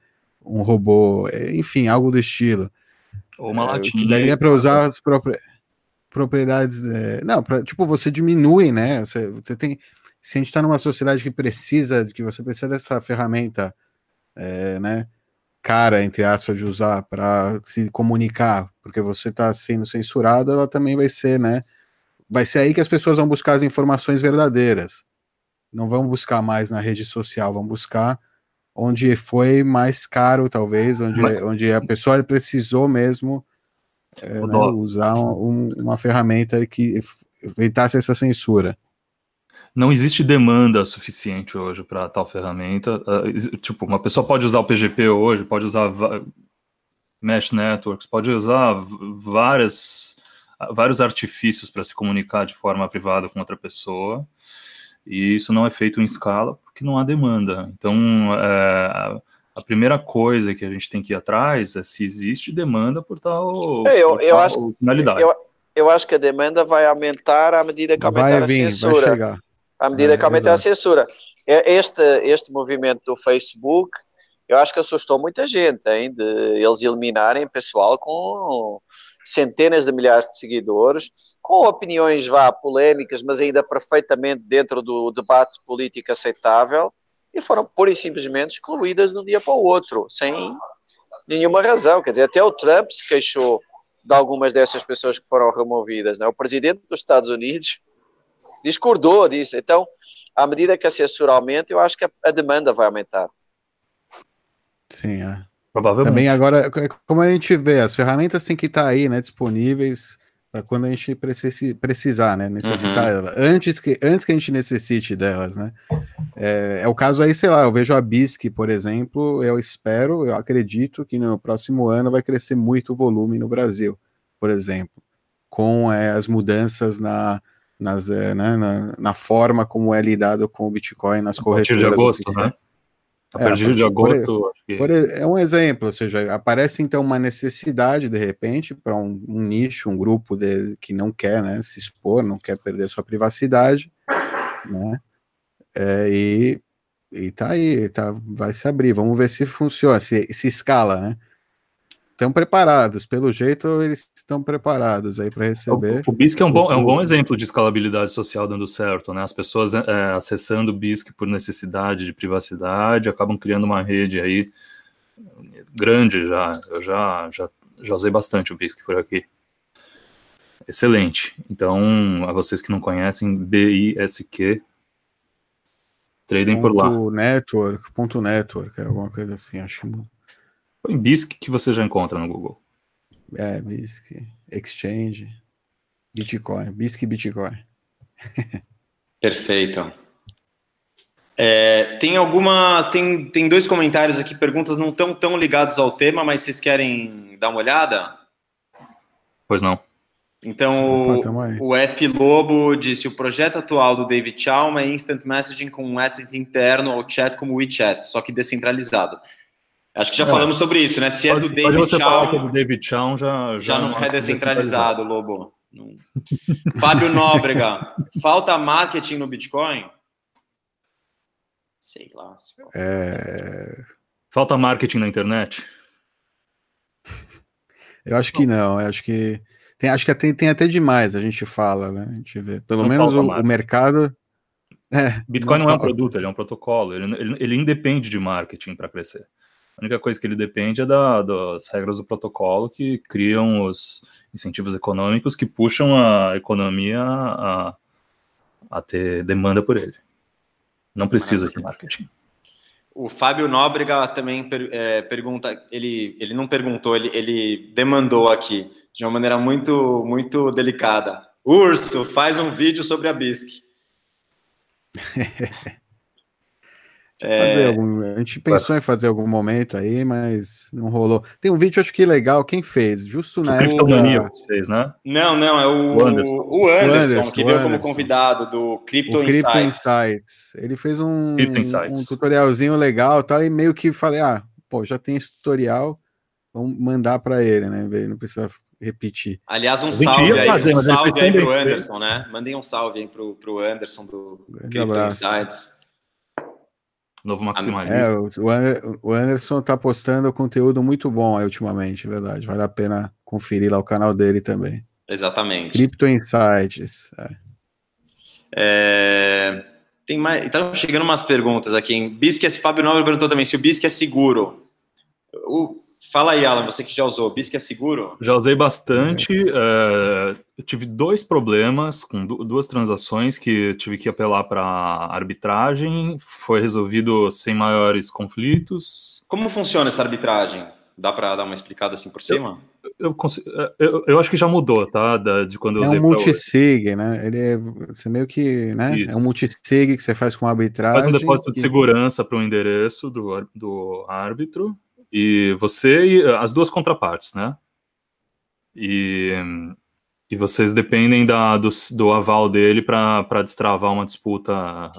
um robô, é, enfim, algo do estilo. Ou uma é, latinha. Daria para usar as próprias propriedades. É, não, pra, tipo, você diminui, né? Você, você tem se a gente está numa sociedade que precisa, que você precisa dessa ferramenta, é, né, cara, entre aspas, de usar para se comunicar, porque você está sendo censurado, ela também vai ser, né, vai ser aí que as pessoas vão buscar as informações verdadeiras. Não vão buscar mais na rede social, vão buscar onde foi mais caro, talvez, onde, Mas... onde a pessoa precisou mesmo é, né, usar um, uma ferramenta que evitasse essa censura não existe demanda suficiente hoje para tal ferramenta. Uh, tipo, uma pessoa pode usar o PGP hoje, pode usar Mesh Networks, pode usar várias, vários artifícios para se comunicar de forma privada com outra pessoa, e isso não é feito em escala porque não há demanda. Então, é, a primeira coisa que a gente tem que ir atrás é se existe demanda por tal, é, eu, por eu tal acho, finalidade. Eu, eu acho que a demanda vai aumentar à medida que aumentar vai vir, a censura. À medida que aumenta a censura. É, este, este movimento do Facebook, eu acho que assustou muita gente, hein, de eles eliminarem pessoal com centenas de milhares de seguidores, com opiniões vá polémicas, mas ainda perfeitamente dentro do debate político aceitável, e foram pura e simplesmente excluídas de um dia para o outro, sem, nenhuma razão. Quer dizer, até o Trump se queixou de algumas dessas pessoas que foram removidas. Né? O presidente dos Estados Unidos discordou disso. Então, à medida que a censura aumenta, eu acho que a, a demanda vai aumentar. Sim, é. Provavelmente. Também agora, é como a gente vê, as ferramentas têm que estar aí, né, disponíveis para quando a gente precisar, né, necessitar uhum. antes que antes que a gente necessite delas, né. É, é, o caso aí, sei lá, eu vejo a BISC, por exemplo, eu espero, eu acredito que no próximo ano vai crescer muito o volume no Brasil, por exemplo, com é, as mudanças na nas, é, né, na, na, forma como é lidado com o Bitcoin nas corretoras. A partir de agosto, né? A é, partir de agosto. Por, por, é um exemplo, ou seja, aparece então uma necessidade, de repente, para um, um, nicho, um grupo de, que não quer né, se expor, não quer perder sua privacidade, né? É, e, e tá aí, tá, vai se abrir. Vamos ver se funciona, se, se escala, né? Estão preparados, pelo jeito eles estão preparados aí para receber. O, o BISC é um, bom, é um bom exemplo de escalabilidade social dando certo, né? As pessoas é, é, acessando o BISC por necessidade de privacidade acabam criando uma rede aí grande já. Eu já, já, já usei bastante o BISC por aqui. Excelente. Então, a vocês que não conhecem, B-I-S-Q, tradem por lá. Network, ponto network, é alguma coisa assim, acho. Põe BISC que você já encontra no Google. É, BISC, Exchange, Bitcoin, BISC Bitcoin. Perfeito. É, tem alguma. Tem, tem dois comentários aqui, perguntas não tão, tão ligados ao tema, mas vocês querem dar uma olhada? Pois não. Então, Opa, o, o, F Lobo disse: o projeto atual do David Chalma é instant messaging com um asset interno ao chat como WeChat, só que descentralizado. Acho que já é. falamos sobre isso, né? Se é do David Chow. É do David Chow já, já, já não é descentralizado, Lobo. Fábio Nóbrega, falta marketing no Bitcoin? Sei lá. É... Falta marketing na internet? Eu acho que não, eu acho que tem, acho que tem, tem até demais, a gente fala, né? A gente vê. Pelo não menos o, o, mercado. É, Bitcoin não, não é um produto, ele é um protocolo, ele, ele, ele independe de marketing para crescer. A única coisa que ele depende é da, das regras do protocolo que criam os incentivos econômicos que puxam a economia a, a ter demanda por ele. Não precisa de marketing. O Fábio Nóbrega também per, é, pergunta, ele, ele não perguntou, ele, ele demandou aqui, de uma maneira muito, muito delicada. Urso, faz um vídeo sobre a BISC. É... Algum, a gente pensou em fazer algum momento aí, mas não rolou. Tem um vídeo, acho que legal. Quem fez? Justo na época. fez, né? Não, não, é o, o Anderson, o Anderson, Anderson que veio como convidado do Crypto, Crypto Insights. Insights. Ele fez um, um tutorialzinho legal tal, e meio que falei: ah, pô, já tem esse tutorial, vamos mandar para ele, né? Ele não precisa repetir. Aliás, um salve aí, fazer, um salve aí pro Anderson, né? Mandei um salve aí pro, pro Anderson do Crypto abraço. Insights. Novo maximalista. É, o Anderson tá postando conteúdo muito bom aí ultimamente, verdade. Vale a pena conferir lá o canal dele também. Exatamente. Crypto Insights. É. É... Tem mais. Tá chegando umas perguntas aqui. Em Bisque, Fábio Nobre perguntou também se o Bisque é seguro. O, Fala aí, Alan, você que já usou, BISC é seguro? Já usei bastante. É, tive dois problemas com duas transações que tive que apelar para arbitragem. Foi resolvido sem maiores conflitos. Como funciona essa arbitragem? Dá para dar uma explicada assim por cima? Eu, eu, é, eu, eu, acho que já mudou, tá? Da, de quando eu é usei. É um multisig, né? Ele é você meio que, né? Isso. É um multisig que você faz com arbitragem. Faz um depósito que... de segurança para o endereço do, do árbitro e você e as duas contrapartes, né? E, e vocês dependem da, do, do aval dele para destravar uma disputa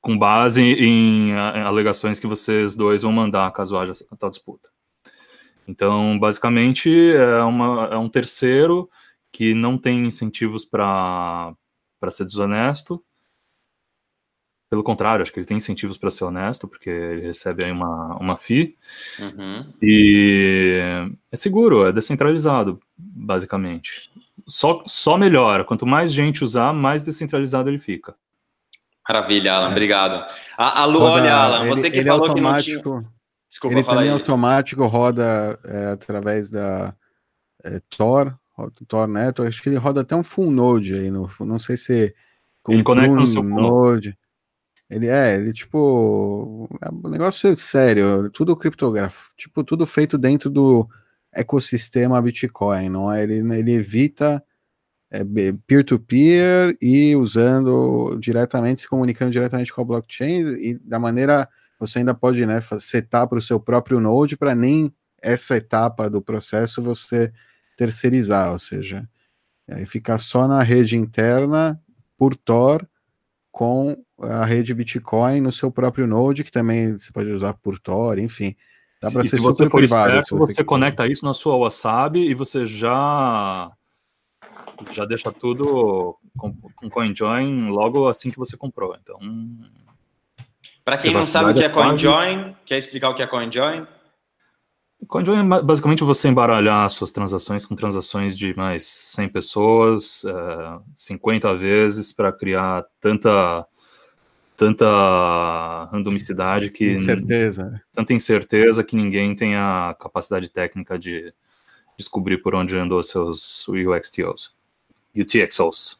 com base em, em, alegações que vocês dois vão mandar caso haja tal disputa. Então, basicamente, é, uma, é um terceiro que não tem incentivos para ser desonesto pelo contrário, acho que ele tem incentivos para ser honesto, porque ele recebe aí uma, uma FII. Uhum. E é seguro, é descentralizado, basicamente. Só, só melhora. Quanto mais gente usar, mais descentralizado ele fica. Maravilha, Alan, é. obrigado. A, a Lu, olha, Alan, ele, você que falou é que não tinha. Desculpa, ele também aí. automático roda é, através da é, Tor, Tor Network, acho que ele roda até um full node aí, no, não sei se com ele conecta no seu node. Ele é, ele tipo, é um negócio sério, tudo criptográfico, tipo, tudo feito dentro do ecossistema Bitcoin, não é? Ele, ele evita é, peer-to-peer -peer e usando diretamente, se comunicando diretamente com a blockchain e da maneira você ainda pode né, setar para o seu próprio node para nem essa etapa do processo você terceirizar, ou seja, aí ficar só na rede interna por Tor com a rede Bitcoin no seu próprio node, que também você pode usar por Tor, enfim. Dá para ser se super você for privado. Esperto, você, você conecta isso na sua Wasabi e você já já deixa tudo com, com CoinJoin logo assim que você comprou. Então, para quem não sabe o que é, é CoinJoin, quer explicar o que é CoinJoin? CoinJoin é basicamente você embaralhar suas transações com transações de mais 100 pessoas, é, 50 vezes, para criar tanta tanta randomicidade que incerteza. tanta incerteza que ninguém tem a capacidade técnica de descobrir por onde andou seus UXTOs, UTXOs.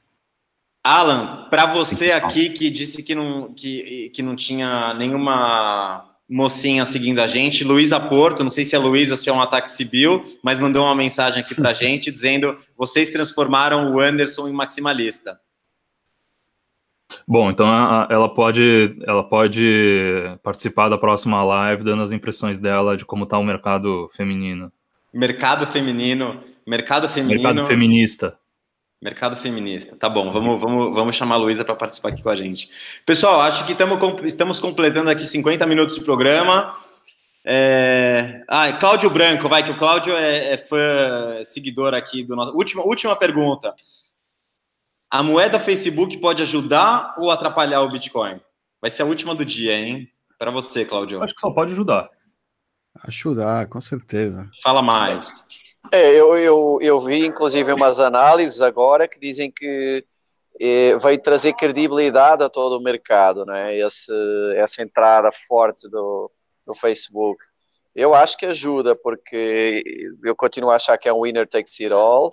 Alan, para você aqui que disse que não, que, que não tinha nenhuma mocinha seguindo a gente, Luísa Porto, não sei se é Luísa ou se é um ataque civil, mas mandou uma mensagem aqui para a gente dizendo: vocês transformaram o Anderson em maximalista. Bom, então ela pode, ela pode participar da próxima live dando as impressões dela de como está o mercado feminino. Mercado feminino, mercado feminino. Mercado feminista. Mercado feminista. Tá bom, vamos, vamos, vamos chamar a Luísa para participar aqui com a gente. Pessoal, acho que tamo, estamos completando aqui 50 minutos de programa. É... Ah, Cláudio Branco, vai, que o Cláudio é, é fã, seguidor aqui do nosso. Última, última pergunta. A moeda Facebook pode ajudar ou atrapalhar o Bitcoin? Vai ser a última do dia, hein? Para você, Cláudio. Acho que só pode ajudar. Ajudar, com certeza. Fala mais. É, eu, eu, eu vi inclusive umas análises agora que dizem que é, vai trazer credibilidade a todo o mercado, né? Esse, essa entrada forte do, do Facebook. Eu acho que ajuda, porque eu continuo a achar que é um winner takes it all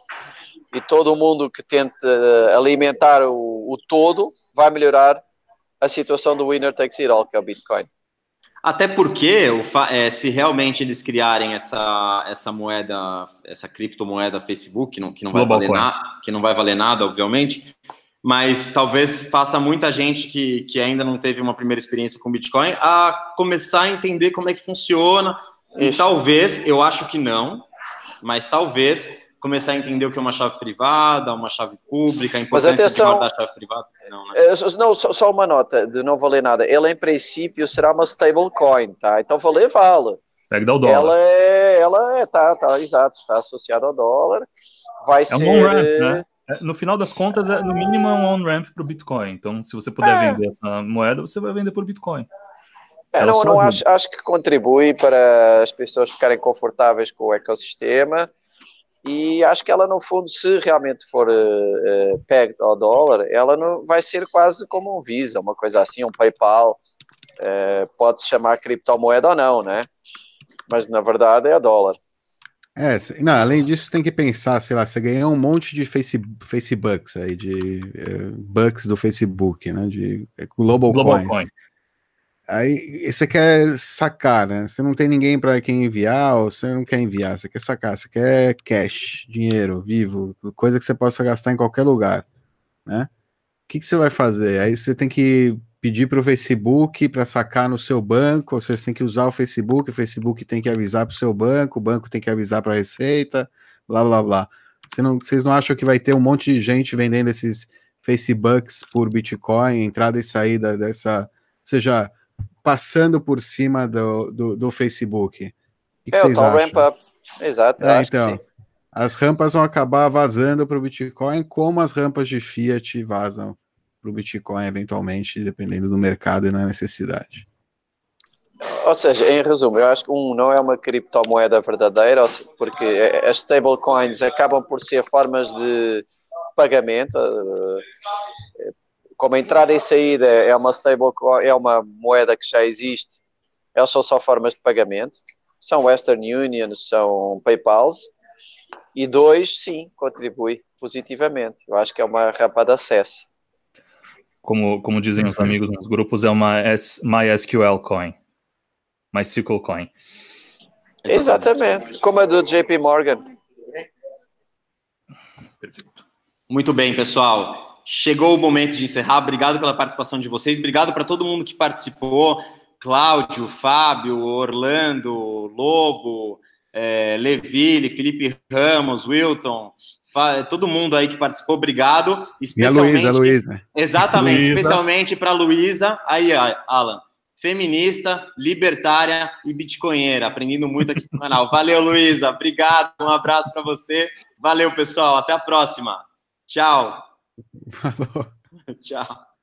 e todo mundo que tenta alimentar o, o todo vai melhorar a situação do winner takes it all, que é o Bitcoin. Até porque, é, se realmente eles criarem essa, essa moeda, essa criptomoeda Facebook, que não, que, não vai valer na, que não vai valer nada, obviamente, mas talvez faça muita gente que, que ainda não teve uma primeira experiência com Bitcoin a começar a entender como é que funciona. Isso. E talvez, eu acho que não, mas talvez começar a entender o que é uma chave privada, uma chave pública, a importância Mas atenção, de guardar a chave privada. Não, né? É, não só, só, uma nota, de não valer nada. Ele, em princípio, será uma stablecoin, tá? Então, valer, vale. Pega o dólar. Ela é, ela é, tá, tá, exato, está associada ao dólar. Vai é ser... Um on-ramp, né? É, no final das contas, é, no mínimo é um on-ramp para o Bitcoin. Então, se você puder é. vender essa moeda, você vai vender por Bitcoin. É, não, não acho, acho que contribui para as pessoas ficarem confortáveis com o ecossistema e acho que ela, no fundo, se realmente for uh, uh, pegged ao dólar, ela não, vai ser quase como um Visa, uma coisa assim, um PayPal. Uh, Pode-se chamar criptomoeda ou não, né? Mas na verdade é a dólar. É, não, além disso, você tem que pensar, sei lá, você ganhou um monte de face, Facebooks aí, de uh, bucks do Facebook, né? De Global, Global Coins. Coin. Aí você quer sacar, né? Você não tem ninguém para quem enviar, ou você não quer enviar, você quer sacar, você quer cash, dinheiro vivo, coisa que você possa gastar em qualquer lugar, né? O que, que você vai fazer? Aí você tem que pedir para o Facebook para sacar no seu banco, ou seja, você tem que usar o Facebook, o Facebook tem que avisar para o seu banco, o banco tem que avisar para a Receita, blá blá blá. Você não, vocês não acham que vai ter um monte de gente vendendo esses Facebooks por Bitcoin, entrada e saída dessa. Ou seja, passando por cima do, do, do Facebook. O que, é, vocês acham? Ramp up. Exato, é, então, as rampas vão acabar vazando para o Bitcoin, como as rampas de Fiat vazam para o Bitcoin, eventualmente, dependendo do mercado e da necessidade. Ou seja, em resumo, eu acho que um não é uma criptomoeda verdadeira, porque as stablecoins acabam por ser formas de pagamento, como a entrada e saída é uma stable, é uma moeda que já existe, elas são só formas de pagamento, são Western Union, são PayPals, e dois, sim, contribui positivamente. Eu acho que é uma rampa de acesso. Como, como dizem os amigos nos grupos, é uma MySQL Coin. MySQL Coin. Exatamente, como a do JP Morgan. Perfeito. Muito bem, pessoal. Chegou o momento de encerrar. Obrigado pela participação de vocês. Obrigado para todo mundo que participou. Cláudio, Fábio, Orlando, Lobo, é, Leville, Felipe Ramos, Wilton, todo mundo aí que participou, obrigado. Especialmente, e a Luísa, Luísa. Exatamente, Luísa. especialmente para a Luísa. Aí, Alan, feminista, libertária e bitcoinheira, aprendendo muito aqui no canal. Valeu, Luísa, obrigado, um abraço para você. Valeu, pessoal, até a próxima. Tchau. Falou. Tchau.